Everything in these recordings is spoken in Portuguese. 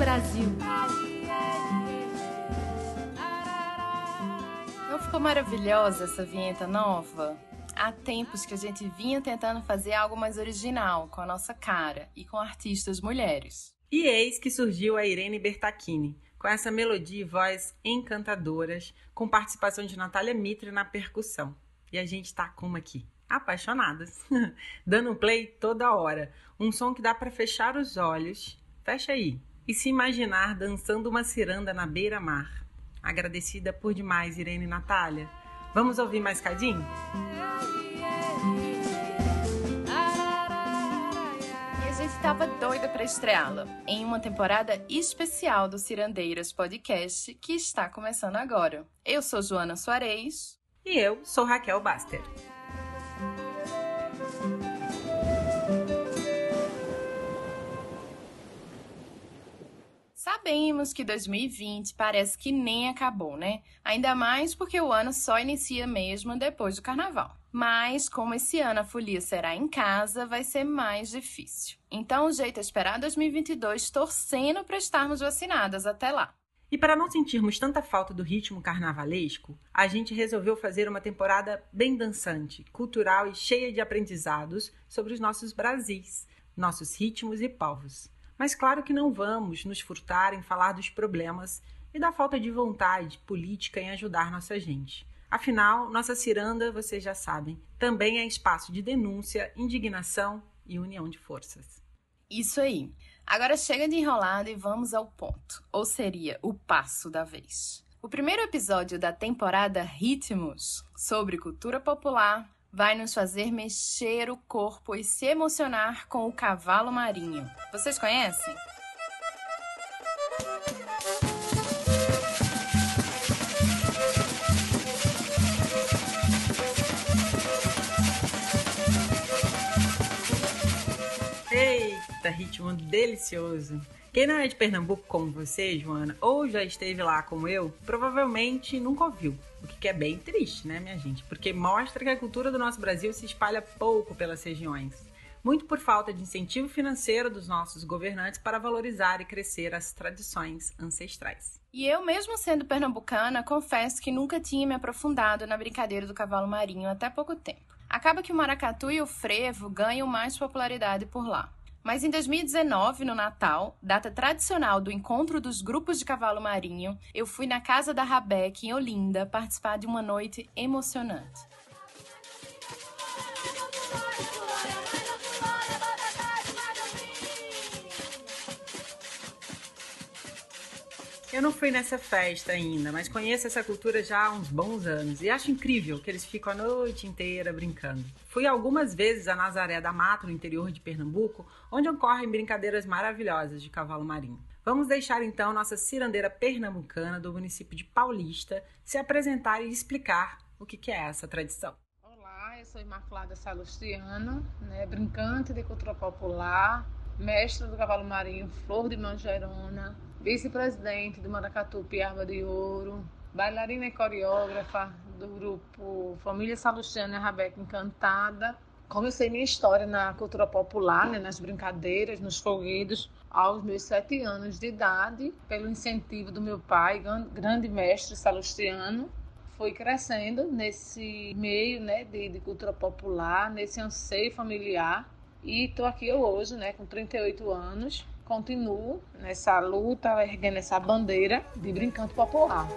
Brasil. Não ficou maravilhosa essa vinheta nova? Há tempos que a gente vinha tentando fazer algo mais original, com a nossa cara e com artistas mulheres. E eis que surgiu a Irene Bertacchini, com essa melodia e voz encantadoras, com participação de Natália Mitre na percussão. E a gente tá como aqui? Apaixonadas, dando um play toda hora. Um som que dá para fechar os olhos, fecha aí, e se imaginar dançando uma ciranda na beira-mar. Agradecida por demais, Irene e Natália. Vamos ouvir mais cadinho? E a gente estava doida para estreá-la em uma temporada especial do Cirandeiras Podcast que está começando agora. Eu sou Joana Soares. E eu sou Raquel Baster. Sabemos que 2020 parece que nem acabou, né? Ainda mais porque o ano só inicia mesmo depois do carnaval. Mas, como esse ano a folia será em casa, vai ser mais difícil. Então, o jeito é esperar 2022 torcendo para estarmos vacinadas até lá. E para não sentirmos tanta falta do ritmo carnavalesco, a gente resolveu fazer uma temporada bem dançante, cultural e cheia de aprendizados sobre os nossos Brasis, nossos ritmos e povos. Mas claro que não vamos nos furtar em falar dos problemas e da falta de vontade política em ajudar nossa gente. Afinal, nossa ciranda, vocês já sabem, também é espaço de denúncia, indignação e união de forças. Isso aí. Agora chega de enrolado e vamos ao ponto, ou seria o passo da vez. O primeiro episódio da temporada Ritmos, sobre cultura popular, vai nos fazer mexer o corpo e se emocionar com o cavalo marinho. Vocês conhecem? Eita, ritmo delicioso! Quem não é de Pernambuco como você, Joana, ou já esteve lá como eu, provavelmente nunca ouviu. O que é bem triste, né, minha gente? Porque mostra que a cultura do nosso Brasil se espalha pouco pelas regiões. Muito por falta de incentivo financeiro dos nossos governantes para valorizar e crescer as tradições ancestrais. E eu, mesmo sendo pernambucana, confesso que nunca tinha me aprofundado na brincadeira do cavalo marinho até pouco tempo. Acaba que o maracatu e o frevo ganham mais popularidade por lá. Mas em 2019, no Natal, data tradicional do encontro dos grupos de cavalo marinho, eu fui na casa da Rabeck, em Olinda, participar de uma noite emocionante. Eu não fui nessa festa ainda, mas conheço essa cultura já há uns bons anos e acho incrível que eles ficam a noite inteira brincando. Fui algumas vezes a Nazaré da Mata, no interior de Pernambuco, onde ocorrem brincadeiras maravilhosas de cavalo marinho. Vamos deixar então nossa cirandeira pernambucana do município de Paulista se apresentar e explicar o que é essa tradição. Olá, eu sou Imaculada Salustiano, né, brincante de cultura popular, mestre do cavalo marinho Flor de Mangerona, vice-presidente do Maracatu Piaba de Ouro, bailarina e coreógrafa do grupo Família Salustiana Rabeca Encantada. Comecei minha história na cultura popular, né, nas brincadeiras, nos foguedos, aos meus sete anos de idade, pelo incentivo do meu pai, grande mestre salustiano. Fui crescendo nesse meio né, de, de cultura popular, nesse anseio familiar e estou aqui hoje, né, com 38 anos, continuo nessa luta, erguendo essa bandeira de brincante popular.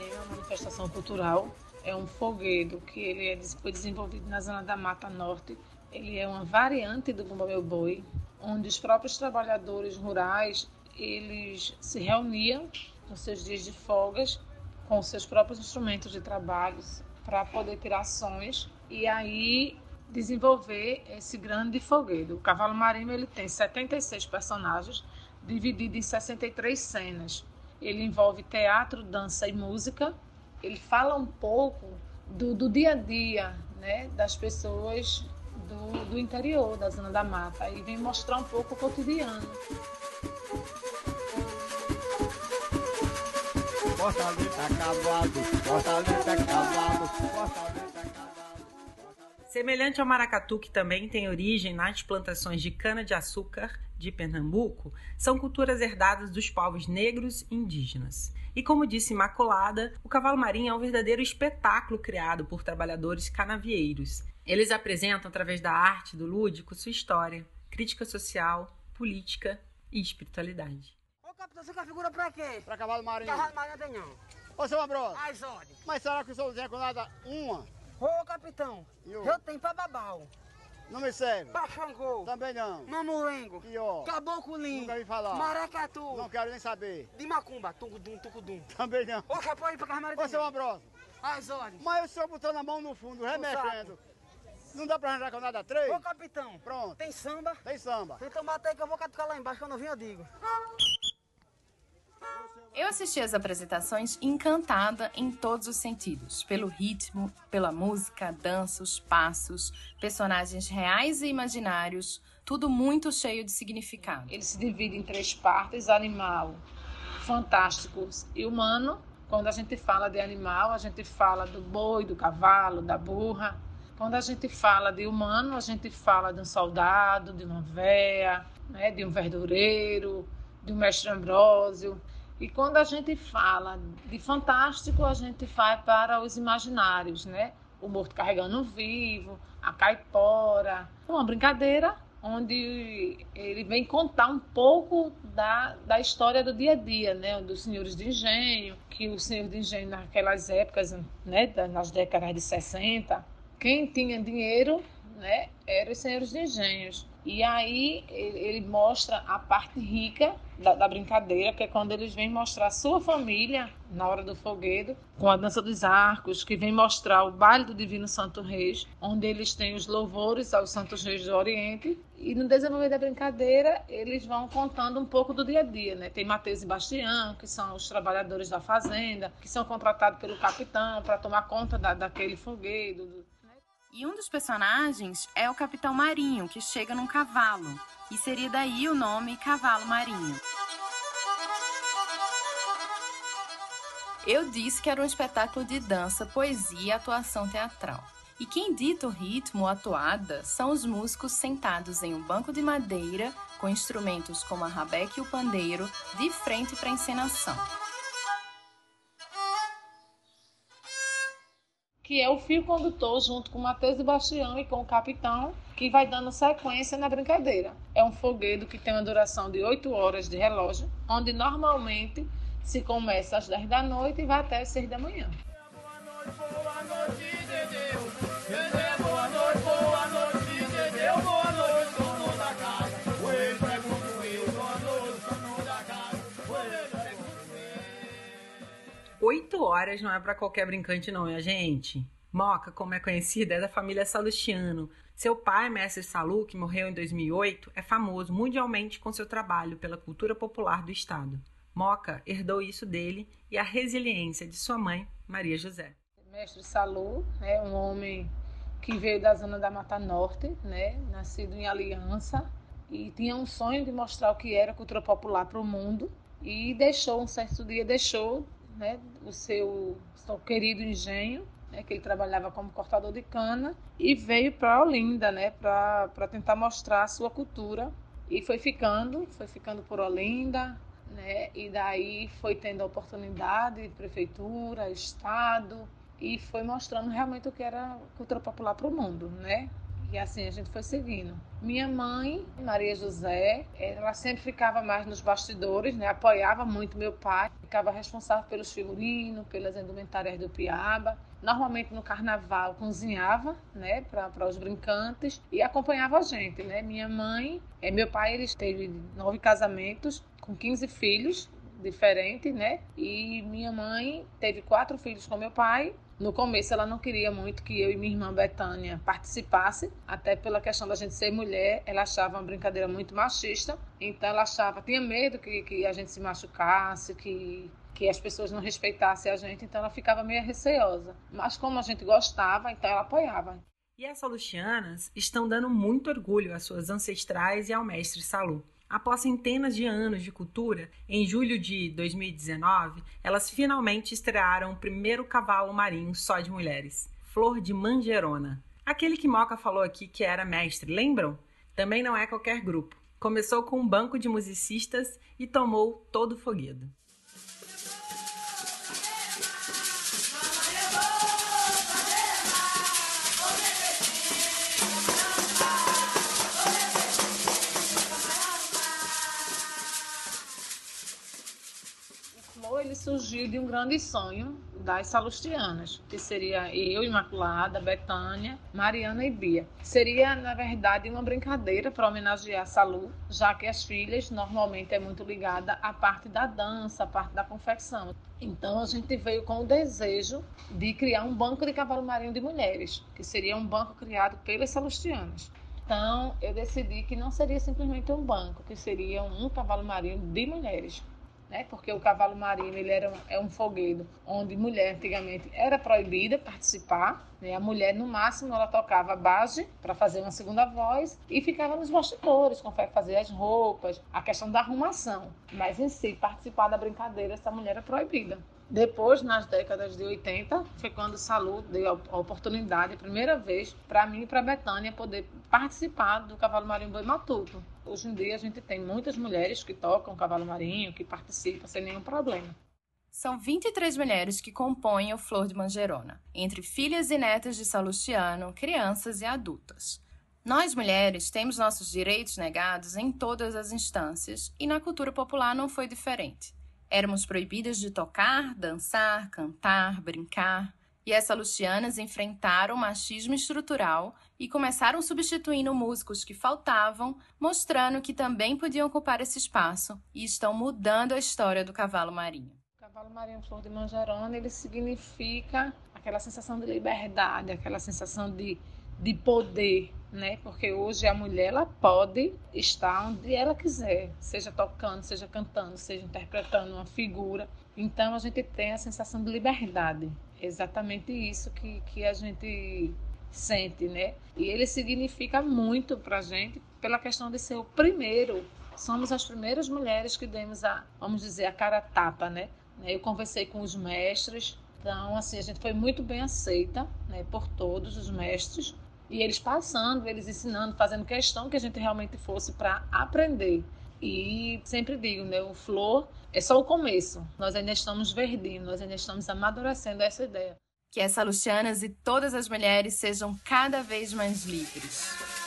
é uma manifestação cultural é um foguedo que ele é, foi desenvolvido na zona da Mata Norte. Ele é uma variante do Bumba Meu Boi, onde os próprios trabalhadores rurais eles se reuniam nos seus dias de folgas com seus próprios instrumentos de trabalho para poder tirar ações e aí desenvolver esse grande foguedo. O Cavalo Marinho ele tem 76 personagens dividido em 63 cenas. Ele envolve teatro, dança e música ele fala um pouco do, do dia a dia né, das pessoas do, do interior, da zona da mata, e vem mostrar um pouco o cotidiano. Fortaleza Fortaleza Fortaleza. Semelhante ao maracatu, que também tem origem nas plantações de cana-de-açúcar de Pernambuco, são culturas herdadas dos povos negros e indígenas. E como disse Imaculada, o cavalo marinho é um verdadeiro espetáculo criado por trabalhadores canavieiros. Eles apresentam, através da arte do lúdico, sua história, crítica social, política e espiritualidade. Ô capitão, você configura pra quê? Pra cavalo marinho. Cavalo marinho tem não. Ô, seu Ambrosio. Ai, Zode. Mas será que o senhor Zé com nada uma? Ô, capitão, eu, eu tenho pra babau. Não me serve. Pra Xangô. Também não. Mamulengo. E ó. Caboclo Lindo. Nunca vi falar. Maracatu. Não quero nem saber. De Macumba. Tucudum, tucudum. Também não. Ô, Capô, pra Carmara. Ô, seu Ambrosio. Ai, Zode. Mas o senhor botou na mão no fundo, remexendo. Não dá pra arranjar com nada três? Ô, capitão. Pronto. Tem samba? Tem samba. Então bata aí que eu vou catucar lá embaixo, quando eu vim eu digo. Eu assisti às apresentações encantada em todos os sentidos, pelo ritmo, pela música, dança, os passos, personagens reais e imaginários, tudo muito cheio de significado. Ele se divide em três partes: animal, fantástico e humano. Quando a gente fala de animal, a gente fala do boi, do cavalo, da burra. Quando a gente fala de humano, a gente fala de um soldado, de uma véia, né, de um verdureiro, de um mestre Ambrósio. E quando a gente fala de fantástico, a gente vai para os imaginários, né? O morto carregando um vivo, a caipora, uma brincadeira onde ele vem contar um pouco da, da história do dia a dia, né, dos senhores de engenho, que o senhor de engenho naquelas épocas, né, nas décadas de 60, quem tinha dinheiro, né, eram os senhores de engenhos. E aí ele mostra a parte rica da, da, brincadeira, que é quando eles vêm mostrar sua família na hora do foguedo, com a dança dos arcos, que vem mostrar o baile do Divino Santo Reis, onde eles têm os louvores aos Santos Reis do Oriente. E no desenvolver da brincadeira, eles vão contando um pouco do dia a dia, né? Tem Mateus e Bastião, que são os trabalhadores da fazenda, que são contratados pelo capitão para tomar conta da, daquele foguedo. E um dos personagens é o Capitão Marinho, que chega num cavalo, e seria daí o nome Cavalo Marinho. Eu disse que era um espetáculo de dança, poesia e atuação teatral. E quem dita o ritmo ou atuada são os músicos sentados em um banco de madeira com instrumentos como a rabeca e o pandeiro de frente para a encenação. Que é o fio condutor junto com o Matheus e Bastião e com o capitão, que vai dando sequência na brincadeira. É um foguedo que tem uma duração de 8 horas de relógio, onde normalmente se começa às 10 da noite e vai até as 6 da manhã. Oito horas não é para qualquer brincante, não, minha gente. Moca, como é conhecida, é da família Salustiano. Seu pai, mestre Salu, que morreu em 2008, é famoso mundialmente com seu trabalho pela cultura popular do estado. Moca herdou isso dele e a resiliência de sua mãe, Maria José. Mestre Salu é um homem que veio da zona da Mata Norte, né, nascido em Aliança, e tinha um sonho de mostrar o que era cultura popular para o mundo e deixou um certo dia deixou né, o seu, seu querido engenho, né, que ele trabalhava como cortador de cana, e veio para Olinda, né, para tentar mostrar a sua cultura. E foi ficando, foi ficando por Olinda, né, e daí foi tendo a oportunidade, prefeitura, estado, e foi mostrando realmente o que era cultura popular para o mundo, né? E assim a gente foi seguindo. Minha mãe, Maria José, ela sempre ficava mais nos bastidores, né? apoiava muito meu pai, ficava responsável pelos figurinos, pelas indumentárias do Piaba. Normalmente no carnaval cozinhava, né, para os brincantes e acompanhava a gente, né? Minha mãe, é, meu pai, ele teve nove casamentos com 15 filhos diferentes, né? E minha mãe teve quatro filhos com meu pai no começo ela não queria muito que eu e minha irmã Betânia participasse, até pela questão da gente ser mulher, ela achava uma brincadeira muito machista, então ela achava, tinha medo que, que a gente se machucasse, que, que as pessoas não respeitassem a gente, então ela ficava meio receosa. Mas como a gente gostava, então ela apoiava. E as salustianas estão dando muito orgulho às suas ancestrais e ao mestre Salu. Após centenas de anos de cultura, em julho de 2019, elas finalmente estrearam o primeiro cavalo marinho só de mulheres, Flor de Mangerona. Aquele que Moca falou aqui que era mestre, lembram? Também não é qualquer grupo. Começou com um banco de musicistas e tomou todo o foguedo. Surgiu de um grande sonho das salustianas, que seria eu, Imaculada, Betânia, Mariana e Bia. Seria, na verdade, uma brincadeira para homenagear Salu, já que as filhas normalmente é muito ligada à parte da dança, à parte da confecção. Então a gente veio com o desejo de criar um banco de cavalo marinho de mulheres, que seria um banco criado pelas salustianas. Então eu decidi que não seria simplesmente um banco, que seria um cavalo marinho de mulheres né? Porque o cavalo marinho ele era um, é um fogueiro onde mulher antigamente era proibida participar, né? A mulher no máximo ela tocava base para fazer uma segunda voz e ficava nos bastidores, como fazer as roupas, a questão da arrumação, mas em si participar da brincadeira essa mulher era proibida. Depois, nas décadas de 80, foi quando o Salu deu a oportunidade, a primeira vez, para mim e para a Betânia poder participar do Cavalo Marinho Boi Matuto. Hoje em dia, a gente tem muitas mulheres que tocam Cavalo Marinho, que participam sem nenhum problema. São 23 mulheres que compõem o Flor de Mangerona, entre filhas e netas de Salustiano, crianças e adultas. Nós mulheres temos nossos direitos negados em todas as instâncias e na cultura popular não foi diferente. Éramos proibidas de tocar, dançar, cantar, brincar. E essas lucianas enfrentaram o machismo estrutural e começaram substituindo músicos que faltavam, mostrando que também podiam ocupar esse espaço e estão mudando a história do cavalo marinho. O cavalo marinho flor de manjerona, ele significa aquela sensação de liberdade, aquela sensação de, de poder, né? Porque hoje a mulher ela pode estar onde ela quiser, seja tocando, seja cantando, seja interpretando uma figura. Então a gente tem a sensação de liberdade. É exatamente isso que, que a gente sente, né? E ele significa muito para a gente pela questão de ser o primeiro. Somos as primeiras mulheres que demos a, vamos dizer, a cara tapa, né? Eu conversei com os mestres, então assim a gente foi muito bem aceita, né, por todos os mestres e eles passando, eles ensinando, fazendo questão que a gente realmente fosse para aprender. E sempre digo, né, o flor é só o começo. Nós ainda estamos verdinhos, nós ainda estamos amadurecendo essa ideia. Que essa Lucianas e todas as mulheres sejam cada vez mais livres.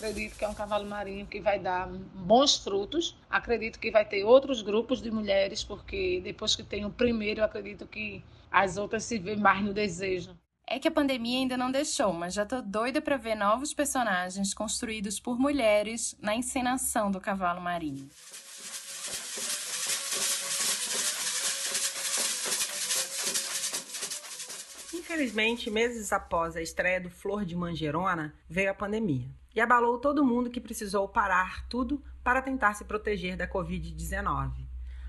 Acredito que é um cavalo marinho que vai dar bons frutos. Acredito que vai ter outros grupos de mulheres, porque depois que tem o primeiro, eu acredito que as outras se vêem mais no desejo. É que a pandemia ainda não deixou, mas já tô doida para ver novos personagens construídos por mulheres na encenação do cavalo marinho. Infelizmente, meses após a estreia do Flor de Mangerona, veio a pandemia e abalou todo mundo que precisou parar tudo para tentar se proteger da Covid-19.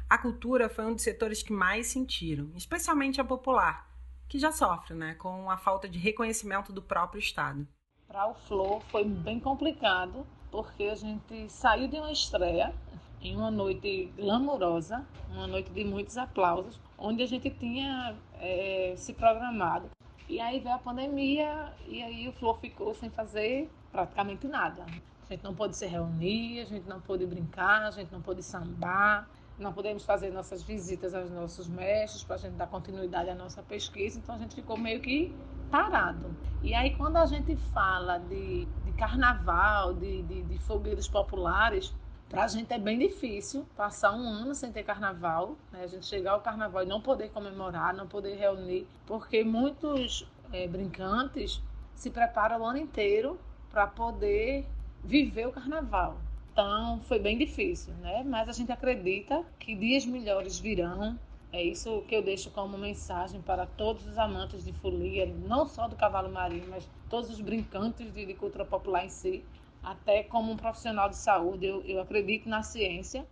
A cultura foi um dos setores que mais sentiram, especialmente a popular, que já sofre né, com a falta de reconhecimento do próprio Estado. Para o Flor foi bem complicado, porque a gente saiu de uma estreia em uma noite glamourosa, uma noite de muitos aplausos, onde a gente tinha é, se programado. E aí veio a pandemia e aí o Flor ficou sem fazer praticamente nada. A gente não pôde se reunir, a gente não pôde brincar, a gente não pôde sambar, não podemos fazer nossas visitas aos nossos mestres para a gente dar continuidade à nossa pesquisa, então a gente ficou meio que parado. E aí quando a gente fala de, de carnaval, de, de, de fogueiros populares, para a gente é bem difícil passar um ano sem ter carnaval, né? a gente chegar ao carnaval e não poder comemorar, não poder reunir, porque muitos é, brincantes se preparam o ano inteiro para poder viver o carnaval. Então foi bem difícil, né? Mas a gente acredita que dias melhores virão. É isso que eu deixo como mensagem para todos os amantes de folia, não só do cavalo marinho, mas todos os brincantes de, de cultura popular em si, Até como um profissional de saúde, eu, eu acredito na ciência.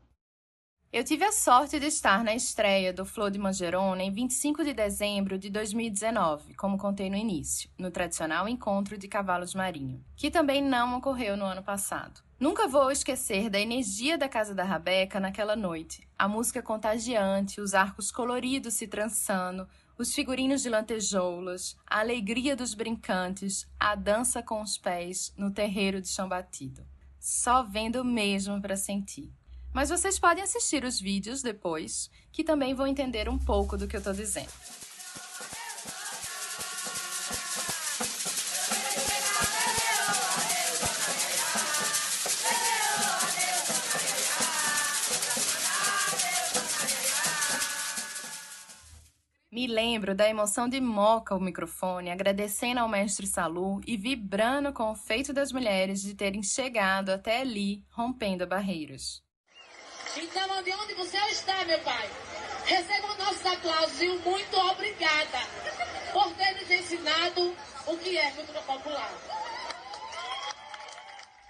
Eu tive a sorte de estar na estreia do Flor de Mangerona em 25 de dezembro de 2019, como contei no início, no tradicional encontro de cavalos marinho, que também não ocorreu no ano passado. Nunca vou esquecer da energia da Casa da Rabeca naquela noite. A música contagiante, os arcos coloridos se trançando, os figurinos de lantejoulas, a alegria dos brincantes, a dança com os pés no terreiro de chão batido. Só vendo mesmo para sentir. Mas vocês podem assistir os vídeos depois, que também vão entender um pouco do que eu estou dizendo. Me lembro da emoção de Moca o microfone, agradecendo ao mestre Salu e vibrando com o feito das mulheres de terem chegado até ali, rompendo barreiras. Então, de onde você está, meu pai? Recebam nossos aplausos e um muito obrigada por ter nos ensinado o que é cultura popular.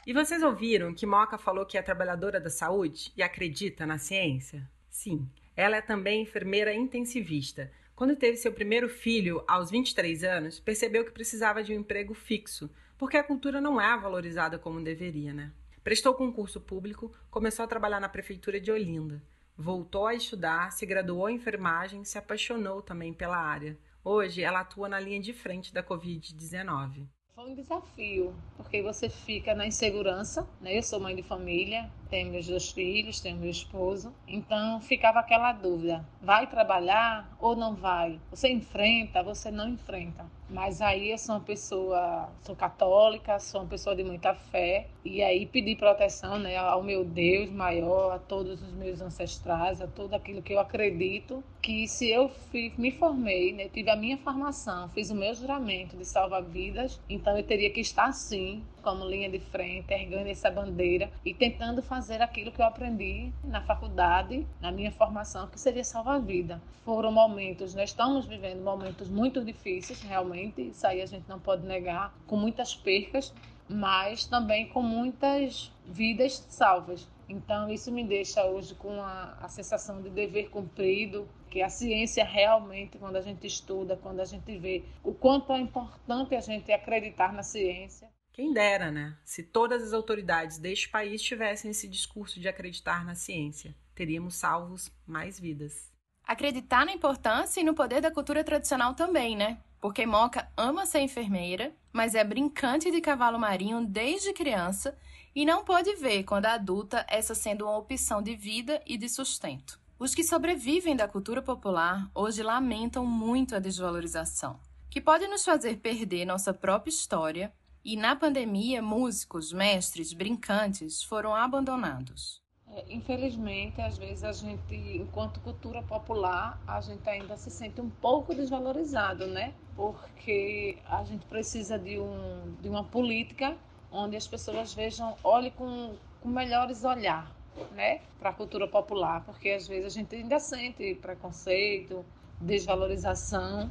E vocês ouviram que Moca falou que é trabalhadora da saúde e acredita na ciência? Sim, ela é também enfermeira intensivista. Quando teve seu primeiro filho, aos 23 anos, percebeu que precisava de um emprego fixo, porque a cultura não é valorizada como deveria, né? Prestou concurso público, começou a trabalhar na prefeitura de Olinda. Voltou a estudar, se graduou em enfermagem, se apaixonou também pela área. Hoje ela atua na linha de frente da Covid-19. Foi um desafio, porque você fica na insegurança, né? Eu sou mãe de família, tenho meus dois filhos, tenho meu esposo, então ficava aquela dúvida: vai trabalhar ou não vai? Você enfrenta, você não enfrenta. Mas aí eu sou uma pessoa, sou católica, sou uma pessoa de muita fé, e aí pedi proteção né, ao meu Deus maior, a todos os meus ancestrais, a tudo aquilo que eu acredito, que se eu me formei, né, tive a minha formação, fiz o meu juramento de salvar vidas, então eu teria que estar sim como linha de frente, erguendo essa bandeira e tentando fazer aquilo que eu aprendi na faculdade, na minha formação, que seria salvar a vida. Foram momentos, nós estamos vivendo momentos muito difíceis, realmente, isso aí a gente não pode negar, com muitas percas, mas também com muitas vidas salvas. Então, isso me deixa hoje com a, a, sensação de dever cumprido, que a ciência realmente, quando a gente estuda, quando a gente vê o quanto é importante a gente acreditar na ciência. Quem dera, né? Se todas as autoridades deste país tivessem esse discurso de acreditar na ciência, teríamos salvos mais vidas. Acreditar na importância e no poder da cultura tradicional também, né? Porque Moca ama ser enfermeira, mas é brincante de cavalo marinho desde criança e não pode ver, quando adulta, essa sendo uma opção de vida e de sustento. Os que sobrevivem da cultura popular hoje lamentam muito a desvalorização, que pode nos fazer perder nossa própria história e na pandemia, músicos, mestres, brincantes foram abandonados. É, infelizmente, às vezes a gente, enquanto cultura popular, a gente ainda se sente um pouco desvalorizado, né? Porque a gente precisa de, um, de uma política onde as pessoas vejam, olhem com, com melhores olhar, né? Para a cultura popular, porque às vezes a gente ainda sente preconceito, desvalorização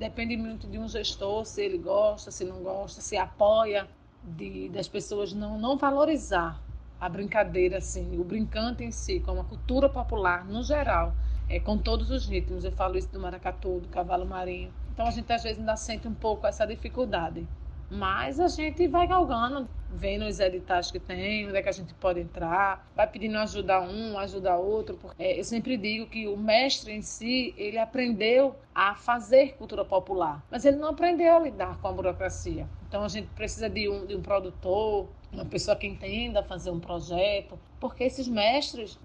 depende muito de um gestor, se ele gosta, se não gosta, se apoia de, das pessoas não, não valorizar a brincadeira, assim, o brincante em si, como a cultura popular no geral, é, com todos os ritmos. Eu falo isso do maracatu, do cavalo marinho. Então a gente às vezes ainda sente um pouco essa dificuldade. Mas a gente vai galgando, vendo os editais que tem, onde é que a gente pode entrar, vai pedindo ajuda um, ajuda outro. Porque é, eu sempre digo que o mestre em si, ele aprendeu a fazer cultura popular, mas ele não aprendeu a lidar com a burocracia. Então a gente precisa de um, de um produtor, uma pessoa que entenda fazer um projeto, porque esses mestres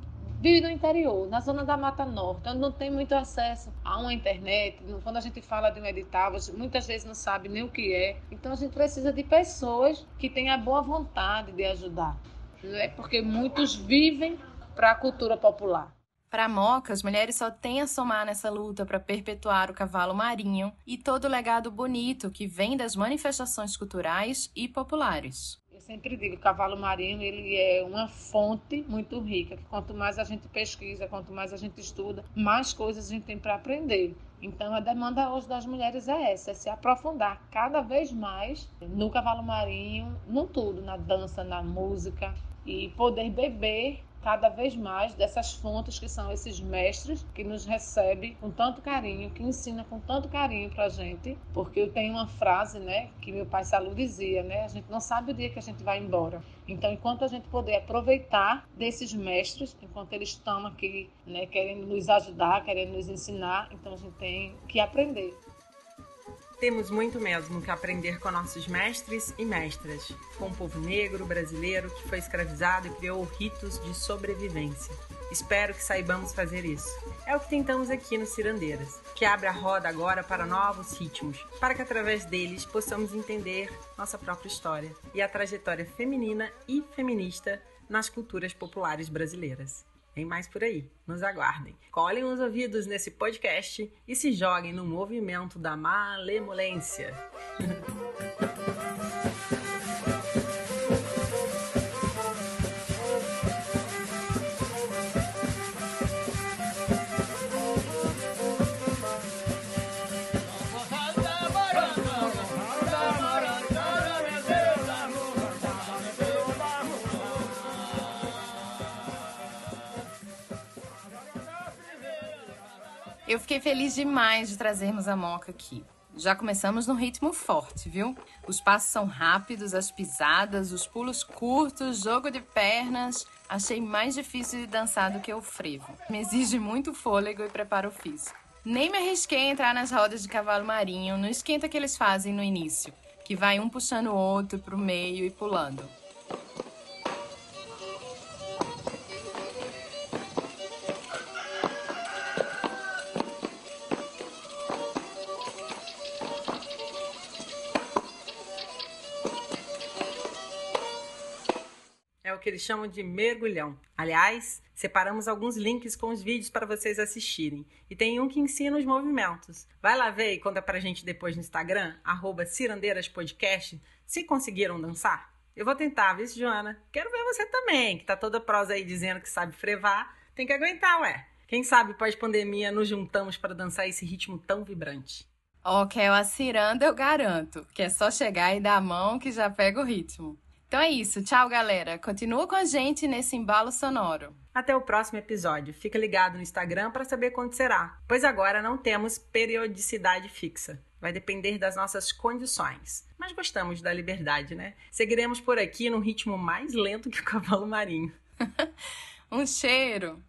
vive no interior, na zona da Mata Norte, onde não tem muito acesso a uma internet. Quando a gente fala de um edital, muitas vezes não sabe nem o que é. Então a gente precisa de pessoas que tenham a boa vontade de ajudar, é porque muitos vivem para a cultura popular. Para Moca, as mulheres só têm a somar nessa luta para perpetuar o cavalo marinho e todo o legado bonito que vem das manifestações culturais e populares sempre digo, o cavalo marinho ele é uma fonte muito rica, que quanto mais a gente pesquisa, quanto mais a gente estuda, mais coisas a gente tem para aprender. Então a demanda hoje das mulheres é essa, é se aprofundar cada vez mais no cavalo marinho, no tudo, na dança, na música e poder beber cada vez mais dessas fontes que são esses mestres que nos recebem com tanto carinho, que ensina com tanto carinho para a gente, porque eu tenho uma frase, né, que meu pai Salu dizia, né, a gente não sabe o dia que a gente vai embora. Então, enquanto a gente puder aproveitar desses mestres, enquanto eles estão aqui, né, querendo nos ajudar, querendo nos ensinar, então a gente tem que aprender. Temos muito mesmo que aprender com nossos mestres e mestras, com o povo negro brasileiro que foi escravizado e criou ritos de sobrevivência. Espero que saibamos fazer isso. É o que tentamos aqui no Cirandeiras, que abre a roda agora para novos ritmos, para que através deles possamos entender nossa própria história e a trajetória feminina e feminista nas culturas populares brasileiras. Vem mais por aí. Nos aguardem. Colhem os ouvidos nesse podcast e se joguem no movimento da malemolência. Eu fiquei feliz demais de trazermos a Moca aqui. Já começamos no ritmo forte, viu? Os passos são rápidos, as pisadas, os pulos curtos, jogo de pernas. Achei mais difícil de dançar do que o frevo. Me exige muito fôlego e preparo físico. Nem me arrisquei a entrar nas rodas de cavalo marinho no esquenta que eles fazem no início, que vai um puxando o outro pro meio e pulando. Que eles chamam de mergulhão. Aliás, separamos alguns links com os vídeos para vocês assistirem. E tem um que ensina os movimentos. Vai lá ver e conta pra gente depois no Instagram, arroba cirandeiraspodcast, se conseguiram dançar. Eu vou tentar, viu, Joana? Quero ver você também, que tá toda prosa aí dizendo que sabe frevar. Tem que aguentar, ué. Quem sabe pós-pandemia nos juntamos para dançar esse ritmo tão vibrante. Que é a ciranda, eu garanto, que é só chegar e dar a mão que já pega o ritmo. Então é isso, tchau galera. Continua com a gente nesse embalo sonoro. Até o próximo episódio. Fica ligado no Instagram para saber quando será, pois agora não temos periodicidade fixa. Vai depender das nossas condições. Mas gostamos da liberdade, né? Seguiremos por aqui num ritmo mais lento que o cavalo marinho. um cheiro!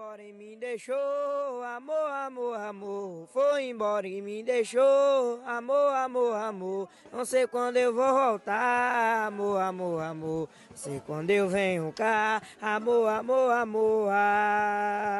Embora e me deixou, amor, amor, amor. Foi embora e me deixou, amor, amor, amor. Não sei quando eu vou voltar, amor, amor, amor. Não sei quando eu venho cá, amor, amor, amor. Ah.